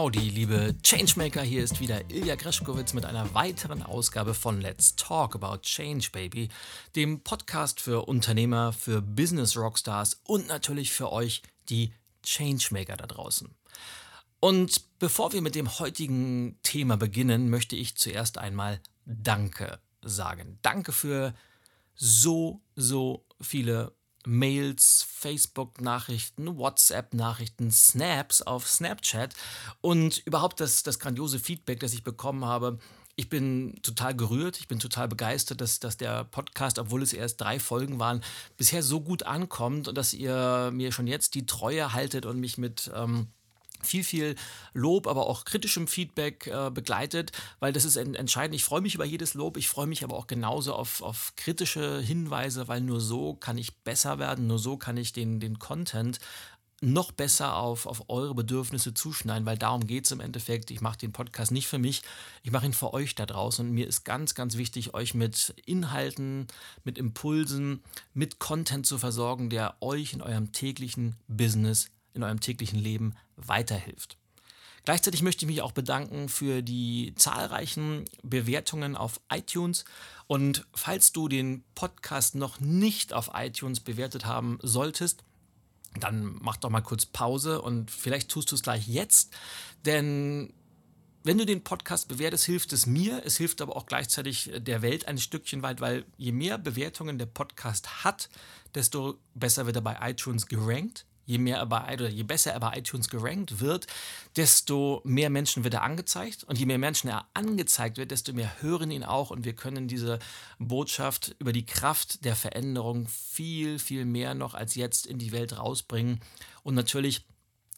Howdy, liebe Changemaker, hier ist wieder Ilja Greschkowitz mit einer weiteren Ausgabe von Let's Talk About Change, Baby, dem Podcast für Unternehmer, für Business Rockstars und natürlich für euch, die Changemaker da draußen. Und bevor wir mit dem heutigen Thema beginnen, möchte ich zuerst einmal Danke sagen. Danke für so, so viele Mails, Facebook-Nachrichten, WhatsApp-Nachrichten, Snaps auf Snapchat und überhaupt das, das grandiose Feedback, das ich bekommen habe. Ich bin total gerührt, ich bin total begeistert, dass, dass der Podcast, obwohl es erst drei Folgen waren, bisher so gut ankommt und dass ihr mir schon jetzt die Treue haltet und mich mit ähm, viel, viel Lob, aber auch kritischem Feedback äh, begleitet, weil das ist entscheidend. Ich freue mich über jedes Lob, ich freue mich aber auch genauso auf, auf kritische Hinweise, weil nur so kann ich besser werden, nur so kann ich den, den Content noch besser auf, auf eure Bedürfnisse zuschneiden, weil darum geht es im Endeffekt. Ich mache den Podcast nicht für mich, ich mache ihn für euch da draußen. Und mir ist ganz, ganz wichtig, euch mit Inhalten, mit Impulsen, mit Content zu versorgen, der euch in eurem täglichen Business in eurem täglichen Leben weiterhilft. Gleichzeitig möchte ich mich auch bedanken für die zahlreichen Bewertungen auf iTunes. Und falls du den Podcast noch nicht auf iTunes bewertet haben solltest, dann mach doch mal kurz Pause und vielleicht tust du es gleich jetzt. Denn wenn du den Podcast bewertest, hilft es mir. Es hilft aber auch gleichzeitig der Welt ein Stückchen weit, weil je mehr Bewertungen der Podcast hat, desto besser wird er bei iTunes gerankt je mehr bei, oder je besser er bei iTunes gerankt wird, desto mehr Menschen wird er angezeigt. Und je mehr Menschen er angezeigt wird, desto mehr hören ihn auch. Und wir können diese Botschaft über die Kraft der Veränderung viel, viel mehr noch als jetzt in die Welt rausbringen. Und natürlich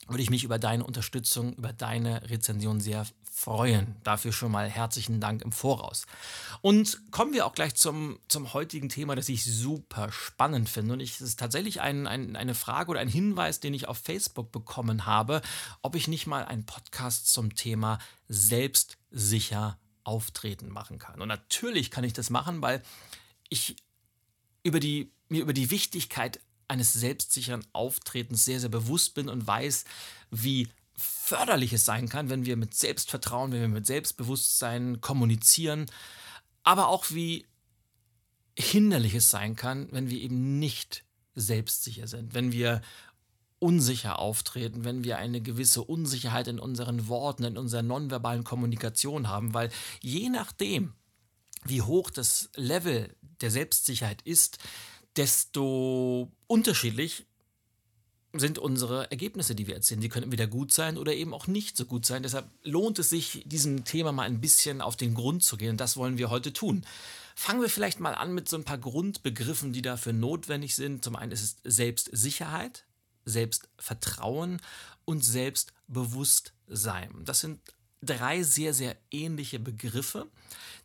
würde ich mich über deine Unterstützung, über deine Rezension sehr freuen. Dafür schon mal herzlichen Dank im Voraus. Und kommen wir auch gleich zum, zum heutigen Thema, das ich super spannend finde. Und es ist tatsächlich ein, ein, eine Frage oder ein Hinweis, den ich auf Facebook bekommen habe, ob ich nicht mal einen Podcast zum Thema selbstsicher auftreten machen kann. Und natürlich kann ich das machen, weil ich über die, mir über die Wichtigkeit eines selbstsicheren Auftretens sehr, sehr bewusst bin und weiß, wie förderlich es sein kann, wenn wir mit Selbstvertrauen, wenn wir mit Selbstbewusstsein kommunizieren, aber auch wie hinderlich es sein kann, wenn wir eben nicht selbstsicher sind, wenn wir unsicher auftreten, wenn wir eine gewisse Unsicherheit in unseren Worten, in unserer nonverbalen Kommunikation haben, weil je nachdem, wie hoch das Level der Selbstsicherheit ist, desto unterschiedlich sind unsere Ergebnisse, die wir erzielen. Die können entweder gut sein oder eben auch nicht so gut sein. Deshalb lohnt es sich, diesem Thema mal ein bisschen auf den Grund zu gehen. Und das wollen wir heute tun. Fangen wir vielleicht mal an mit so ein paar Grundbegriffen, die dafür notwendig sind. Zum einen ist es Selbstsicherheit, Selbstvertrauen und Selbstbewusstsein. Das sind drei sehr, sehr ähnliche Begriffe,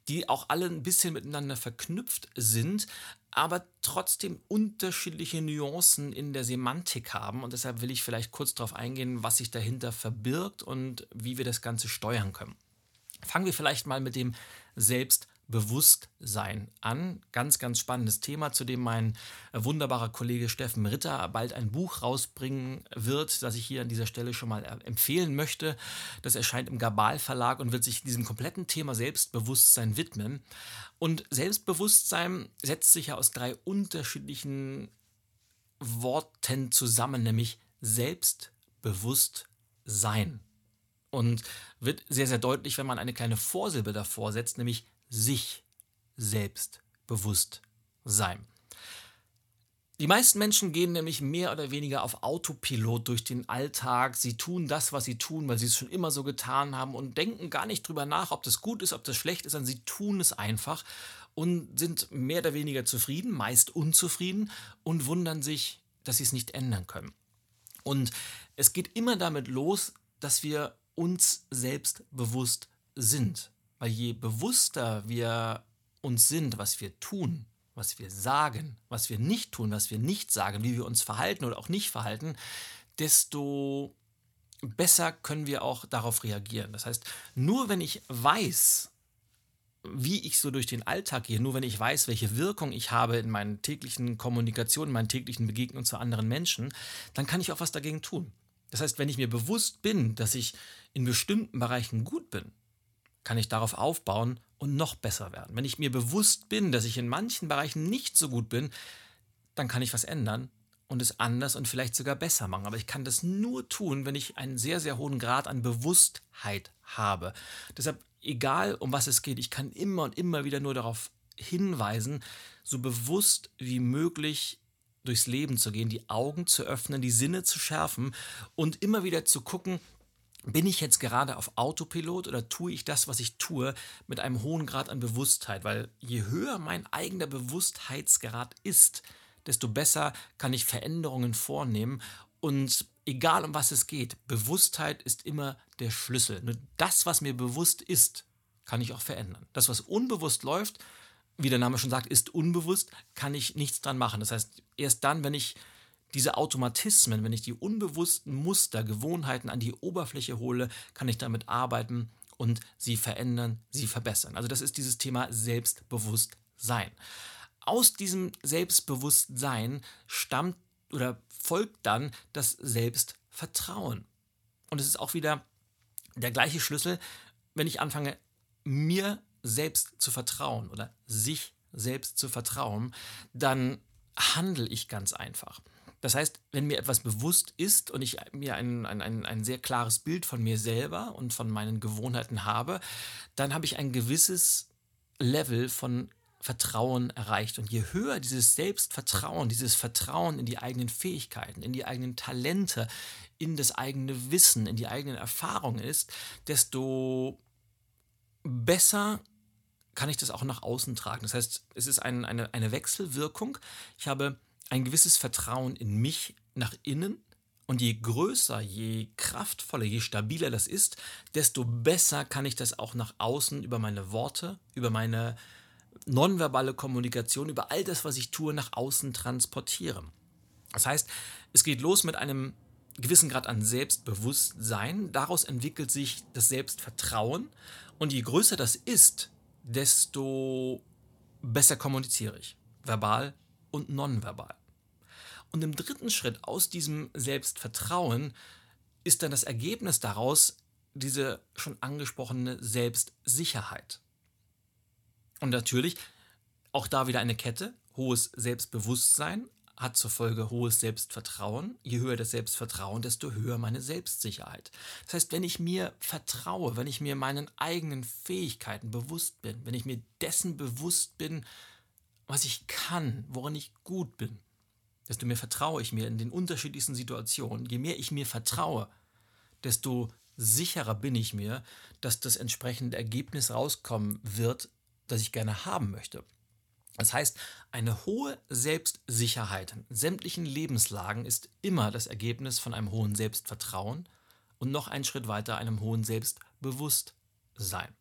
die auch alle ein bisschen miteinander verknüpft sind, aber trotzdem unterschiedliche Nuancen in der Semantik haben. Und deshalb will ich vielleicht kurz darauf eingehen, was sich dahinter verbirgt und wie wir das Ganze steuern können. Fangen wir vielleicht mal mit dem Selbstbewusstsein Bewusstsein an. Ganz, ganz spannendes Thema, zu dem mein wunderbarer Kollege Steffen Ritter bald ein Buch rausbringen wird, das ich hier an dieser Stelle schon mal empfehlen möchte. Das erscheint im Gabal Verlag und wird sich diesem kompletten Thema Selbstbewusstsein widmen. Und Selbstbewusstsein setzt sich ja aus drei unterschiedlichen Worten zusammen, nämlich Selbstbewusstsein. Und wird sehr, sehr deutlich, wenn man eine kleine Vorsilbe davor setzt, nämlich sich selbst bewusst sein. Die meisten Menschen gehen nämlich mehr oder weniger auf Autopilot durch den Alltag. Sie tun das, was sie tun, weil sie es schon immer so getan haben und denken gar nicht drüber nach, ob das gut ist, ob das schlecht ist, sondern sie tun es einfach und sind mehr oder weniger zufrieden, meist unzufrieden und wundern sich, dass sie es nicht ändern können. Und es geht immer damit los, dass wir uns selbst bewusst sind. Weil je bewusster wir uns sind, was wir tun, was wir sagen, was wir nicht tun, was wir nicht sagen, wie wir uns verhalten oder auch nicht verhalten, desto besser können wir auch darauf reagieren. Das heißt, nur wenn ich weiß, wie ich so durch den Alltag gehe, nur wenn ich weiß, welche Wirkung ich habe in meinen täglichen Kommunikationen, in meinen täglichen Begegnungen zu anderen Menschen, dann kann ich auch was dagegen tun. Das heißt, wenn ich mir bewusst bin, dass ich in bestimmten Bereichen gut bin, kann ich darauf aufbauen und noch besser werden. Wenn ich mir bewusst bin, dass ich in manchen Bereichen nicht so gut bin, dann kann ich was ändern und es anders und vielleicht sogar besser machen. Aber ich kann das nur tun, wenn ich einen sehr, sehr hohen Grad an Bewusstheit habe. Deshalb, egal um was es geht, ich kann immer und immer wieder nur darauf hinweisen, so bewusst wie möglich durchs Leben zu gehen, die Augen zu öffnen, die Sinne zu schärfen und immer wieder zu gucken, bin ich jetzt gerade auf Autopilot oder tue ich das, was ich tue, mit einem hohen Grad an Bewusstheit? Weil je höher mein eigener Bewusstheitsgrad ist, desto besser kann ich Veränderungen vornehmen. Und egal um was es geht, Bewusstheit ist immer der Schlüssel. Nur das, was mir bewusst ist, kann ich auch verändern. Das, was unbewusst läuft, wie der Name schon sagt, ist unbewusst, kann ich nichts dran machen. Das heißt, erst dann, wenn ich diese Automatismen, wenn ich die unbewussten Muster, Gewohnheiten an die Oberfläche hole, kann ich damit arbeiten und sie verändern, sie verbessern. Also das ist dieses Thema Selbstbewusstsein. Aus diesem Selbstbewusstsein stammt oder folgt dann das Selbstvertrauen. Und es ist auch wieder der gleiche Schlüssel, wenn ich anfange, mir selbst zu vertrauen oder sich selbst zu vertrauen, dann handle ich ganz einfach. Das heißt, wenn mir etwas bewusst ist und ich mir ein, ein, ein, ein sehr klares Bild von mir selber und von meinen Gewohnheiten habe, dann habe ich ein gewisses Level von Vertrauen erreicht. Und je höher dieses Selbstvertrauen, dieses Vertrauen in die eigenen Fähigkeiten, in die eigenen Talente, in das eigene Wissen, in die eigenen Erfahrungen ist, desto besser kann ich das auch nach außen tragen. Das heißt, es ist ein, eine, eine Wechselwirkung. Ich habe ein gewisses Vertrauen in mich nach innen. Und je größer, je kraftvoller, je stabiler das ist, desto besser kann ich das auch nach außen über meine Worte, über meine nonverbale Kommunikation, über all das, was ich tue, nach außen transportieren. Das heißt, es geht los mit einem gewissen Grad an Selbstbewusstsein. Daraus entwickelt sich das Selbstvertrauen. Und je größer das ist, desto besser kommuniziere ich. Verbal und nonverbal. Und im dritten Schritt aus diesem Selbstvertrauen ist dann das Ergebnis daraus diese schon angesprochene Selbstsicherheit. Und natürlich auch da wieder eine Kette. Hohes Selbstbewusstsein hat zur Folge hohes Selbstvertrauen. Je höher das Selbstvertrauen, desto höher meine Selbstsicherheit. Das heißt, wenn ich mir vertraue, wenn ich mir meinen eigenen Fähigkeiten bewusst bin, wenn ich mir dessen bewusst bin, was ich kann, worin ich gut bin, desto mehr vertraue ich mir in den unterschiedlichsten Situationen. Je mehr ich mir vertraue, desto sicherer bin ich mir, dass das entsprechende Ergebnis rauskommen wird, das ich gerne haben möchte. Das heißt, eine hohe Selbstsicherheit in sämtlichen Lebenslagen ist immer das Ergebnis von einem hohen Selbstvertrauen und noch einen Schritt weiter einem hohen Selbstbewusstsein.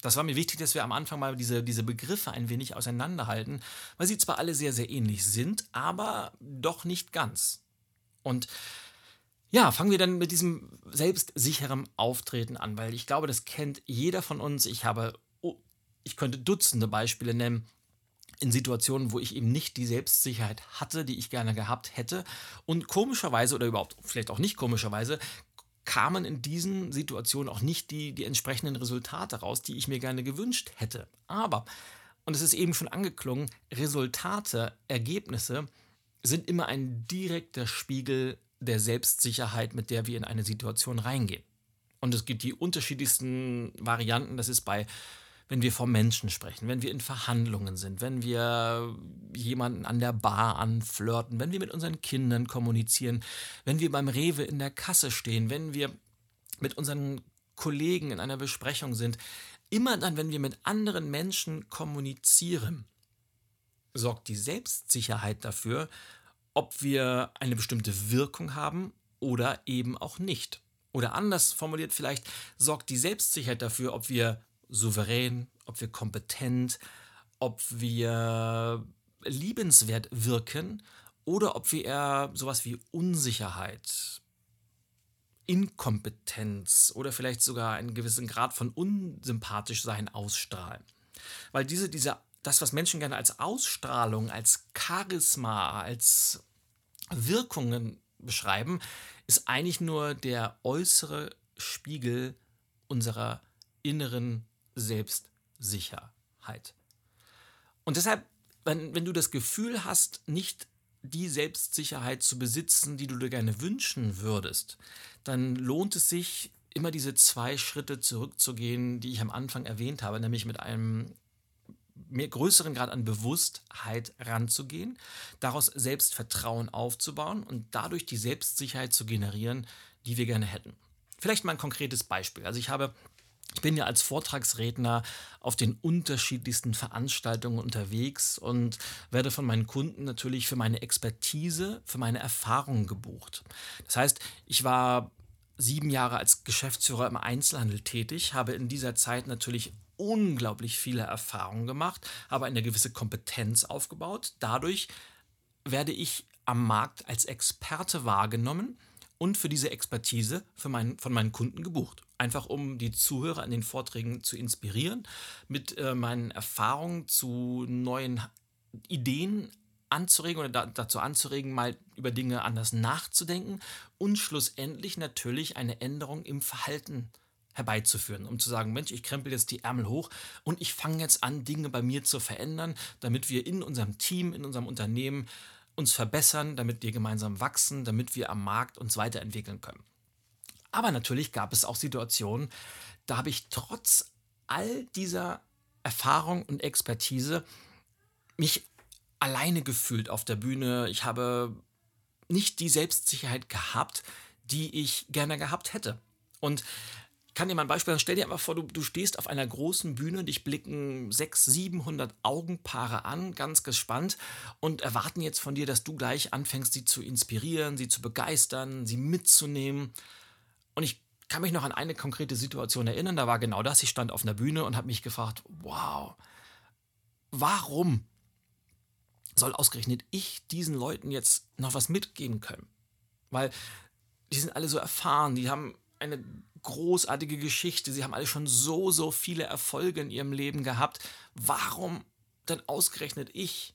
Das war mir wichtig, dass wir am Anfang mal diese, diese Begriffe ein wenig auseinanderhalten, weil sie zwar alle sehr, sehr ähnlich sind, aber doch nicht ganz. Und ja, fangen wir dann mit diesem selbstsicheren Auftreten an, weil ich glaube, das kennt jeder von uns. Ich habe, oh, ich könnte Dutzende Beispiele nennen in Situationen, wo ich eben nicht die Selbstsicherheit hatte, die ich gerne gehabt hätte. Und komischerweise oder überhaupt vielleicht auch nicht komischerweise kamen in diesen Situationen auch nicht die, die entsprechenden Resultate raus, die ich mir gerne gewünscht hätte. Aber, und es ist eben schon angeklungen, Resultate, Ergebnisse sind immer ein direkter Spiegel der Selbstsicherheit, mit der wir in eine Situation reingehen. Und es gibt die unterschiedlichsten Varianten. Das ist bei wenn wir vor Menschen sprechen, wenn wir in Verhandlungen sind, wenn wir jemanden an der Bar anflirten, wenn wir mit unseren Kindern kommunizieren, wenn wir beim Rewe in der Kasse stehen, wenn wir mit unseren Kollegen in einer Besprechung sind, immer dann, wenn wir mit anderen Menschen kommunizieren, sorgt die Selbstsicherheit dafür, ob wir eine bestimmte Wirkung haben oder eben auch nicht. Oder anders formuliert vielleicht, sorgt die Selbstsicherheit dafür, ob wir souverän, ob wir kompetent, ob wir liebenswert wirken oder ob wir eher sowas wie Unsicherheit, Inkompetenz oder vielleicht sogar einen gewissen Grad von unsympathisch sein ausstrahlen. Weil diese, diese, das, was Menschen gerne als Ausstrahlung, als Charisma, als Wirkungen beschreiben, ist eigentlich nur der äußere Spiegel unserer inneren Selbstsicherheit. Und deshalb, wenn, wenn du das Gefühl hast, nicht die Selbstsicherheit zu besitzen, die du dir gerne wünschen würdest, dann lohnt es sich, immer diese zwei Schritte zurückzugehen, die ich am Anfang erwähnt habe, nämlich mit einem mehr größeren Grad an Bewusstheit ranzugehen, daraus Selbstvertrauen aufzubauen und dadurch die Selbstsicherheit zu generieren, die wir gerne hätten. Vielleicht mal ein konkretes Beispiel. Also ich habe ich bin ja als Vortragsredner auf den unterschiedlichsten Veranstaltungen unterwegs und werde von meinen Kunden natürlich für meine Expertise, für meine Erfahrungen gebucht. Das heißt, ich war sieben Jahre als Geschäftsführer im Einzelhandel tätig, habe in dieser Zeit natürlich unglaublich viele Erfahrungen gemacht, habe eine gewisse Kompetenz aufgebaut. Dadurch werde ich am Markt als Experte wahrgenommen und für diese Expertise für mein, von meinen Kunden gebucht. Einfach um die Zuhörer an den Vorträgen zu inspirieren, mit äh, meinen Erfahrungen zu neuen Ideen anzuregen oder da, dazu anzuregen, mal über Dinge anders nachzudenken und schlussendlich natürlich eine Änderung im Verhalten herbeizuführen, um zu sagen, Mensch, ich krempel jetzt die Ärmel hoch und ich fange jetzt an, Dinge bei mir zu verändern, damit wir in unserem Team, in unserem Unternehmen uns verbessern, damit wir gemeinsam wachsen, damit wir am Markt uns weiterentwickeln können. Aber natürlich gab es auch Situationen, da habe ich trotz all dieser Erfahrung und Expertise mich alleine gefühlt auf der Bühne. Ich habe nicht die Selbstsicherheit gehabt, die ich gerne gehabt hätte. Und kann dir mal ein Beispiel sagen. Stell dir einfach vor, du, du stehst auf einer großen Bühne, dich blicken 600, 700 Augenpaare an, ganz gespannt und erwarten jetzt von dir, dass du gleich anfängst, sie zu inspirieren, sie zu begeistern, sie mitzunehmen. Und ich kann mich noch an eine konkrete Situation erinnern, da war genau das. Ich stand auf einer Bühne und habe mich gefragt, wow, warum soll ausgerechnet ich diesen Leuten jetzt noch was mitgeben können? Weil die sind alle so erfahren, die haben eine großartige Geschichte. Sie haben alle schon so, so viele Erfolge in ihrem Leben gehabt. Warum denn ausgerechnet ich?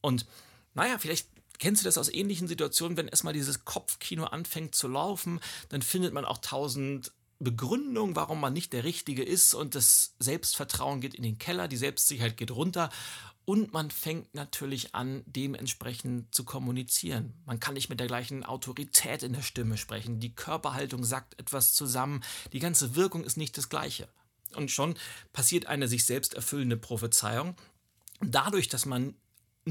Und naja, vielleicht kennst du das aus ähnlichen Situationen, wenn erstmal dieses Kopfkino anfängt zu laufen, dann findet man auch tausend Begründungen, warum man nicht der Richtige ist und das Selbstvertrauen geht in den Keller, die Selbstsicherheit geht runter und man fängt natürlich an, dementsprechend zu kommunizieren. Man kann nicht mit der gleichen Autorität in der Stimme sprechen. Die Körperhaltung sagt etwas zusammen. Die ganze Wirkung ist nicht das gleiche. Und schon passiert eine sich selbst erfüllende Prophezeiung. Dadurch, dass man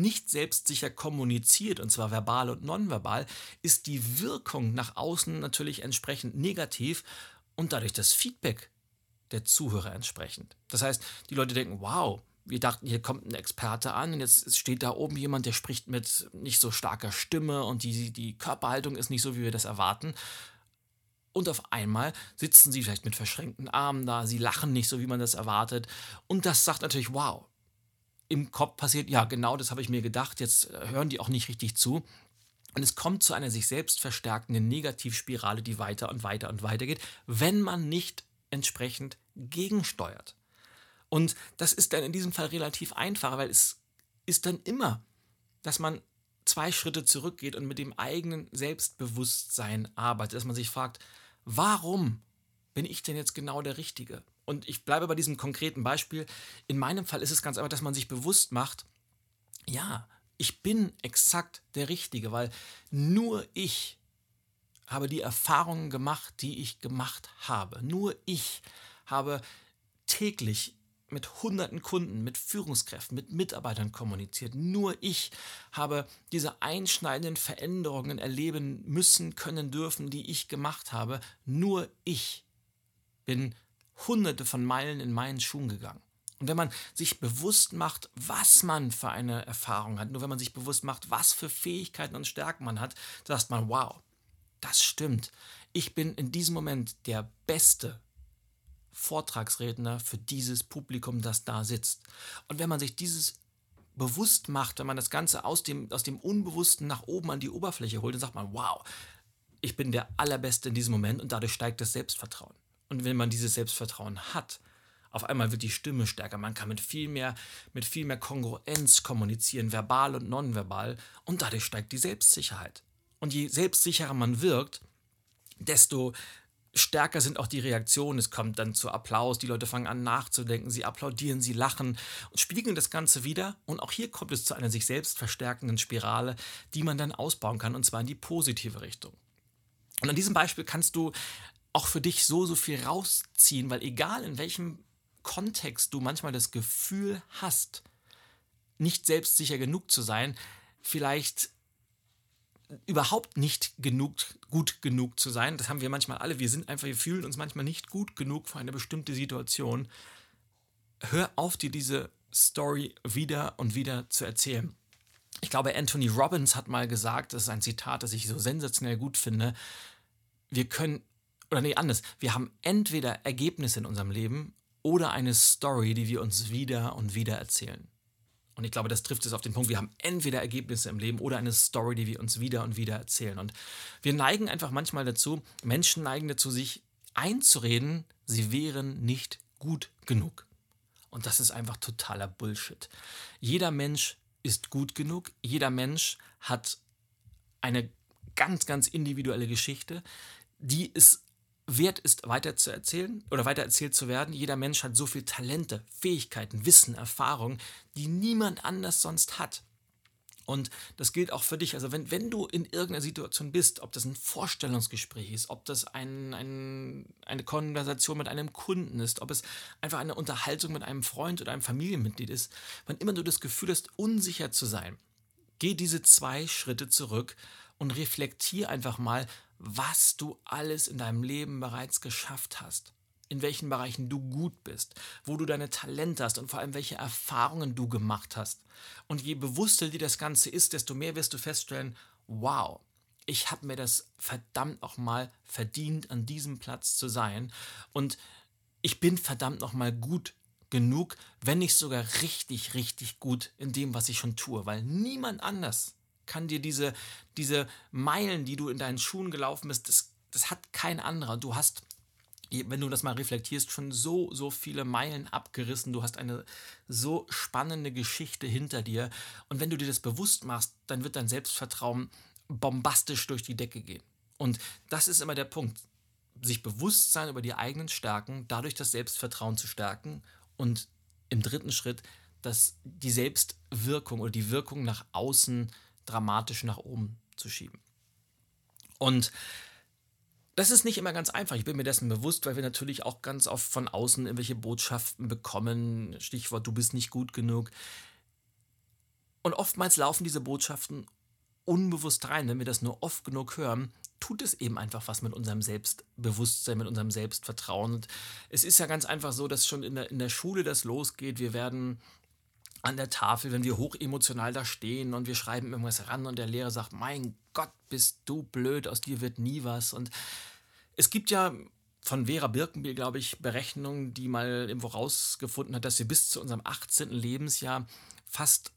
nicht selbstsicher kommuniziert, und zwar verbal und nonverbal, ist die Wirkung nach außen natürlich entsprechend negativ und dadurch das Feedback der Zuhörer entsprechend. Das heißt, die Leute denken, wow, wir dachten, hier kommt ein Experte an und jetzt steht da oben jemand, der spricht mit nicht so starker Stimme und die, die Körperhaltung ist nicht so, wie wir das erwarten. Und auf einmal sitzen sie vielleicht mit verschränkten Armen da, sie lachen nicht so, wie man das erwartet. Und das sagt natürlich, wow. Im Kopf passiert, ja, genau das habe ich mir gedacht, jetzt äh, hören die auch nicht richtig zu. Und es kommt zu einer sich selbst verstärkenden Negativspirale, die weiter und weiter und weiter geht, wenn man nicht entsprechend gegensteuert. Und das ist dann in diesem Fall relativ einfach, weil es ist dann immer, dass man zwei Schritte zurückgeht und mit dem eigenen Selbstbewusstsein arbeitet, dass man sich fragt, warum bin ich denn jetzt genau der Richtige? Und ich bleibe bei diesem konkreten Beispiel. In meinem Fall ist es ganz einfach, dass man sich bewusst macht, ja, ich bin exakt der Richtige, weil nur ich habe die Erfahrungen gemacht, die ich gemacht habe. Nur ich habe täglich mit hunderten Kunden, mit Führungskräften, mit Mitarbeitern kommuniziert. Nur ich habe diese einschneidenden Veränderungen erleben müssen, können, dürfen, die ich gemacht habe. Nur ich bin hunderte von Meilen in meinen Schuhen gegangen. Und wenn man sich bewusst macht, was man für eine Erfahrung hat, nur wenn man sich bewusst macht, was für Fähigkeiten und Stärken man hat, sagt man, wow, das stimmt. Ich bin in diesem Moment der Beste Vortragsredner für dieses Publikum, das da sitzt. Und wenn man sich dieses bewusst macht, wenn man das Ganze aus dem, aus dem Unbewussten nach oben an die Oberfläche holt, dann sagt man, wow, ich bin der Allerbeste in diesem Moment und dadurch steigt das Selbstvertrauen. Und wenn man dieses Selbstvertrauen hat, auf einmal wird die Stimme stärker. Man kann mit viel mehr, mit viel mehr Kongruenz kommunizieren, verbal und nonverbal. Und dadurch steigt die Selbstsicherheit. Und je selbstsicherer man wirkt, desto stärker sind auch die Reaktionen. Es kommt dann zu Applaus, die Leute fangen an nachzudenken, sie applaudieren, sie lachen und spiegeln das Ganze wieder. Und auch hier kommt es zu einer sich selbst verstärkenden Spirale, die man dann ausbauen kann, und zwar in die positive Richtung. Und an diesem Beispiel kannst du auch für dich so, so viel rausziehen, weil egal in welchem Kontext du manchmal das Gefühl hast, nicht selbstsicher genug zu sein, vielleicht überhaupt nicht genug, gut genug zu sein. Das haben wir manchmal alle. Wir sind einfach, wir fühlen uns manchmal nicht gut genug für eine bestimmte Situation. Hör auf, dir diese Story wieder und wieder zu erzählen. Ich glaube, Anthony Robbins hat mal gesagt, das ist ein Zitat, das ich so sensationell gut finde. Wir können, oder nee, anders, wir haben entweder Ergebnisse in unserem Leben oder eine Story, die wir uns wieder und wieder erzählen. Und ich glaube, das trifft es auf den Punkt. Wir haben entweder Ergebnisse im Leben oder eine Story, die wir uns wieder und wieder erzählen. Und wir neigen einfach manchmal dazu, Menschen neigen dazu, sich einzureden, sie wären nicht gut genug. Und das ist einfach totaler Bullshit. Jeder Mensch ist gut genug. Jeder Mensch hat eine ganz, ganz individuelle Geschichte, die es wert ist, weiter zu erzählen oder weiter erzählt zu werden. Jeder Mensch hat so viele Talente, Fähigkeiten, Wissen, Erfahrungen, die niemand anders sonst hat. Und das gilt auch für dich. Also wenn, wenn du in irgendeiner Situation bist, ob das ein Vorstellungsgespräch ist, ob das ein, ein, eine Konversation mit einem Kunden ist, ob es einfach eine Unterhaltung mit einem Freund oder einem Familienmitglied ist, wann immer du das Gefühl hast, unsicher zu sein, geh diese zwei Schritte zurück und reflektier einfach mal, was du alles in deinem Leben bereits geschafft hast, in welchen Bereichen du gut bist, wo du deine Talente hast und vor allem welche Erfahrungen du gemacht hast. Und je bewusster dir das Ganze ist, desto mehr wirst du feststellen, wow, ich habe mir das verdammt nochmal verdient, an diesem Platz zu sein. Und ich bin verdammt nochmal gut genug, wenn nicht sogar richtig, richtig gut in dem, was ich schon tue, weil niemand anders kann dir diese, diese Meilen, die du in deinen Schuhen gelaufen bist, das, das hat kein anderer. Du hast wenn du das mal reflektierst, schon so, so viele Meilen abgerissen. Du hast eine so spannende Geschichte hinter dir. Und wenn du dir das bewusst machst, dann wird dein Selbstvertrauen bombastisch durch die Decke gehen. Und das ist immer der Punkt. Sich bewusst sein über die eigenen Stärken, dadurch das Selbstvertrauen zu stärken und im dritten Schritt das, die Selbstwirkung oder die Wirkung nach außen zu dramatisch nach oben zu schieben. Und das ist nicht immer ganz einfach. Ich bin mir dessen bewusst, weil wir natürlich auch ganz oft von außen irgendwelche Botschaften bekommen. Stichwort, du bist nicht gut genug. Und oftmals laufen diese Botschaften unbewusst rein. Wenn wir das nur oft genug hören, tut es eben einfach was mit unserem Selbstbewusstsein, mit unserem Selbstvertrauen. Und es ist ja ganz einfach so, dass schon in der, in der Schule das losgeht. Wir werden an der Tafel, wenn wir hochemotional da stehen und wir schreiben irgendwas ran und der Lehrer sagt, mein Gott, bist du blöd, aus dir wird nie was. Und es gibt ja von Vera Birkenbiel, glaube ich, Berechnungen, die mal irgendwo rausgefunden hat, dass wir bis zu unserem 18. Lebensjahr fast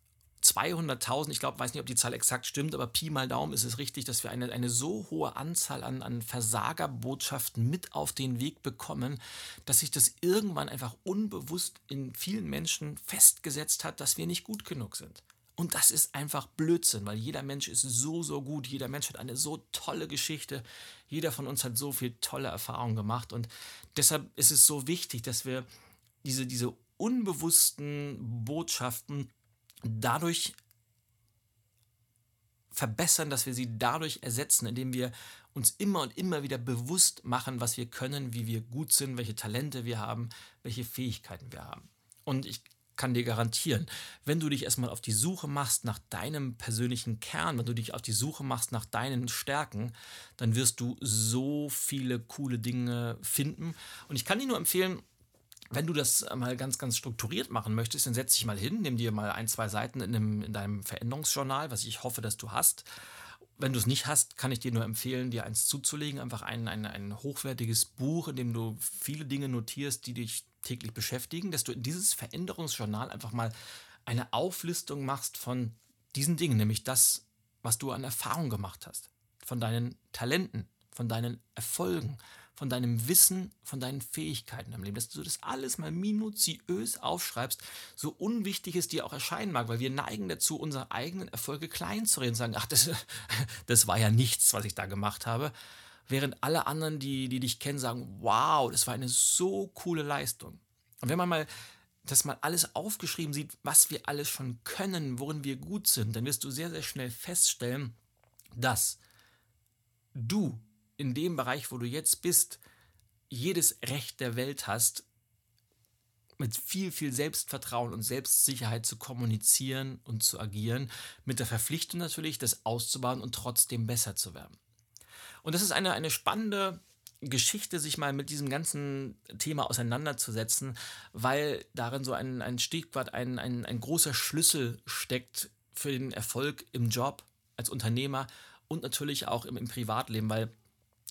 200.000, ich glaube, weiß nicht, ob die Zahl exakt stimmt, aber Pi mal Daumen ist es richtig, dass wir eine, eine so hohe Anzahl an, an Versagerbotschaften mit auf den Weg bekommen, dass sich das irgendwann einfach unbewusst in vielen Menschen festgesetzt hat, dass wir nicht gut genug sind. Und das ist einfach Blödsinn, weil jeder Mensch ist so, so gut, jeder Mensch hat eine so tolle Geschichte, jeder von uns hat so viel tolle Erfahrungen gemacht und deshalb ist es so wichtig, dass wir diese, diese unbewussten Botschaften dadurch verbessern, dass wir sie dadurch ersetzen, indem wir uns immer und immer wieder bewusst machen, was wir können, wie wir gut sind, welche Talente wir haben, welche Fähigkeiten wir haben. Und ich kann dir garantieren, wenn du dich erstmal auf die Suche machst nach deinem persönlichen Kern, wenn du dich auf die Suche machst nach deinen Stärken, dann wirst du so viele coole Dinge finden. Und ich kann dir nur empfehlen, wenn du das mal ganz, ganz strukturiert machen möchtest, dann setz dich mal hin, nimm dir mal ein, zwei Seiten in, einem, in deinem Veränderungsjournal, was ich hoffe, dass du hast. wenn du es nicht hast, kann ich dir nur empfehlen, dir eins zuzulegen. Einfach ein, ein, ein hochwertiges Buch, in dem du viele Dinge notierst, die dich täglich beschäftigen, dass du in dieses Veränderungsjournal einfach mal eine Auflistung machst von diesen Dingen, nämlich das, was du an Erfahrung gemacht hast, von deinen Talenten, von deinen Erfolgen, von deinem Wissen, von deinen Fähigkeiten im Leben, dass du das alles mal minutiös aufschreibst, so unwichtig es dir auch erscheinen mag, weil wir neigen dazu, unsere eigenen Erfolge klein zu reden und sagen, ach, das, das war ja nichts, was ich da gemacht habe. Während alle anderen, die, die dich kennen, sagen, wow, das war eine so coole Leistung. Und wenn man mal das mal alles aufgeschrieben sieht, was wir alles schon können, worin wir gut sind, dann wirst du sehr, sehr schnell feststellen, dass du in dem Bereich, wo du jetzt bist, jedes Recht der Welt hast, mit viel, viel Selbstvertrauen und Selbstsicherheit zu kommunizieren und zu agieren, mit der Verpflichtung natürlich, das auszubauen und trotzdem besser zu werden. Und das ist eine, eine spannende Geschichte, sich mal mit diesem ganzen Thema auseinanderzusetzen, weil darin so ein, ein Stichwort, ein, ein, ein großer Schlüssel steckt für den Erfolg im Job als Unternehmer und natürlich auch im, im Privatleben, weil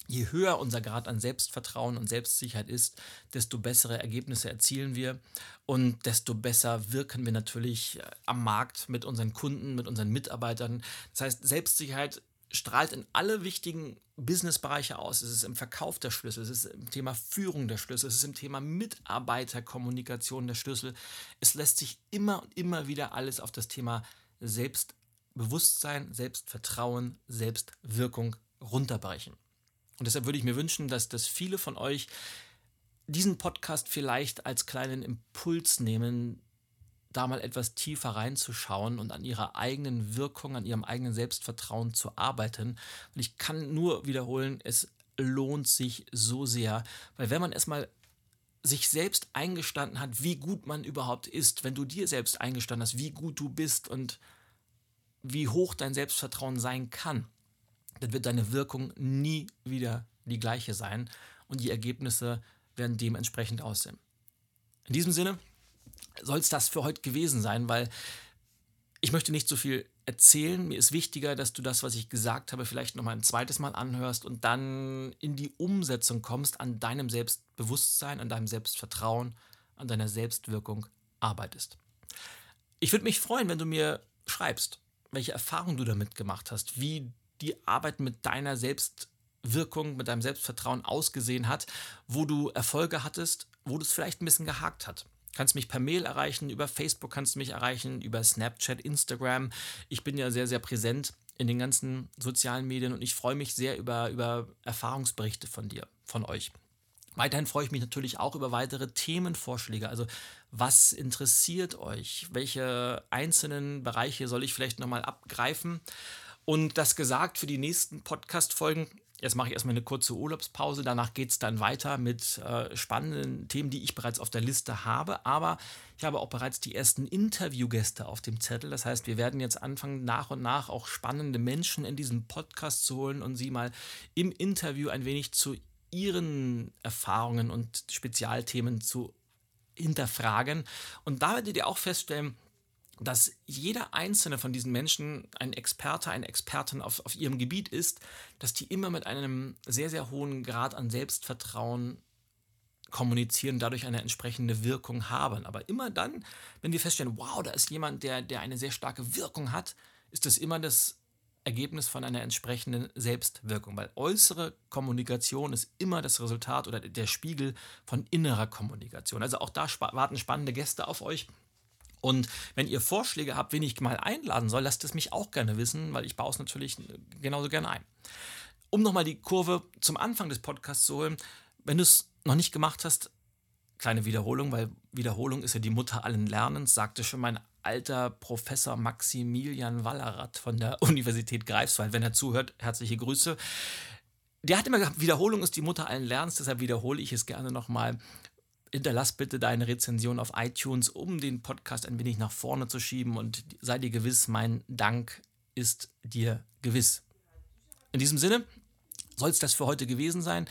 je höher unser Grad an Selbstvertrauen und Selbstsicherheit ist, desto bessere Ergebnisse erzielen wir und desto besser wirken wir natürlich äh, am Markt mit unseren Kunden, mit unseren Mitarbeitern. Das heißt, Selbstsicherheit strahlt in alle wichtigen Businessbereiche aus. Es ist im Verkauf der Schlüssel, es ist im Thema Führung der Schlüssel, es ist im Thema Mitarbeiterkommunikation der Schlüssel. Es lässt sich immer und immer wieder alles auf das Thema Selbstbewusstsein, Selbstvertrauen, Selbstwirkung runterbrechen. Und deshalb würde ich mir wünschen, dass, dass viele von euch diesen Podcast vielleicht als kleinen Impuls nehmen, da mal etwas tiefer reinzuschauen und an ihrer eigenen Wirkung, an ihrem eigenen Selbstvertrauen zu arbeiten. Und ich kann nur wiederholen, es lohnt sich so sehr, weil wenn man erstmal sich selbst eingestanden hat, wie gut man überhaupt ist, wenn du dir selbst eingestanden hast, wie gut du bist und wie hoch dein Selbstvertrauen sein kann, dann wird deine Wirkung nie wieder die gleiche sein und die Ergebnisse werden dementsprechend aussehen. In diesem Sinne soll es das für heute gewesen sein, weil ich möchte nicht so viel erzählen. Mir ist wichtiger, dass du das, was ich gesagt habe, vielleicht nochmal ein zweites Mal anhörst und dann in die Umsetzung kommst, an deinem Selbstbewusstsein, an deinem Selbstvertrauen, an deiner Selbstwirkung arbeitest. Ich würde mich freuen, wenn du mir schreibst, welche Erfahrungen du damit gemacht hast, wie die Arbeit mit deiner Selbstwirkung, mit deinem Selbstvertrauen ausgesehen hat, wo du Erfolge hattest, wo du es vielleicht ein bisschen gehakt hat. Kannst mich per Mail erreichen, über Facebook kannst du mich erreichen, über Snapchat, Instagram. Ich bin ja sehr, sehr präsent in den ganzen sozialen Medien und ich freue mich sehr über, über Erfahrungsberichte von dir, von euch. Weiterhin freue ich mich natürlich auch über weitere Themenvorschläge. Also, was interessiert euch? Welche einzelnen Bereiche soll ich vielleicht nochmal abgreifen? Und das gesagt für die nächsten Podcast-Folgen. Jetzt mache ich erstmal eine kurze Urlaubspause. Danach geht es dann weiter mit äh, spannenden Themen, die ich bereits auf der Liste habe. Aber ich habe auch bereits die ersten Interviewgäste auf dem Zettel. Das heißt, wir werden jetzt anfangen, nach und nach auch spannende Menschen in diesen Podcast zu holen und sie mal im Interview ein wenig zu ihren Erfahrungen und Spezialthemen zu hinterfragen. Und da werdet ihr auch feststellen, dass jeder einzelne von diesen Menschen ein Experte, eine Expertin auf, auf ihrem Gebiet ist, dass die immer mit einem sehr, sehr hohen Grad an Selbstvertrauen kommunizieren, dadurch eine entsprechende Wirkung haben. Aber immer dann, wenn wir feststellen, wow, da ist jemand, der, der eine sehr starke Wirkung hat, ist das immer das Ergebnis von einer entsprechenden Selbstwirkung, weil äußere Kommunikation ist immer das Resultat oder der Spiegel von innerer Kommunikation. Also auch da warten spannende Gäste auf euch. Und wenn ihr Vorschläge habt, wen ich mal einladen soll, lasst es mich auch gerne wissen, weil ich baue es natürlich genauso gerne ein. Um nochmal die Kurve zum Anfang des Podcasts zu holen, wenn du es noch nicht gemacht hast, kleine Wiederholung, weil Wiederholung ist ja die Mutter allen Lernens, sagte schon mein alter Professor Maximilian Wallerath von der Universität Greifswald. Wenn er zuhört, herzliche Grüße. Der hat immer gesagt, Wiederholung ist die Mutter allen Lernens, deshalb wiederhole ich es gerne nochmal hinterlass bitte deine Rezension auf iTunes, um den Podcast ein wenig nach vorne zu schieben und sei dir gewiss, mein Dank ist dir gewiss. In diesem Sinne soll es das für heute gewesen sein.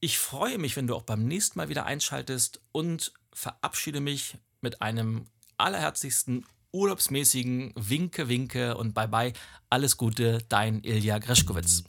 Ich freue mich, wenn du auch beim nächsten Mal wieder einschaltest und verabschiede mich mit einem allerherzlichsten urlaubsmäßigen Winke, Winke und Bye-bye. Alles Gute, dein Ilja Greschkowitz.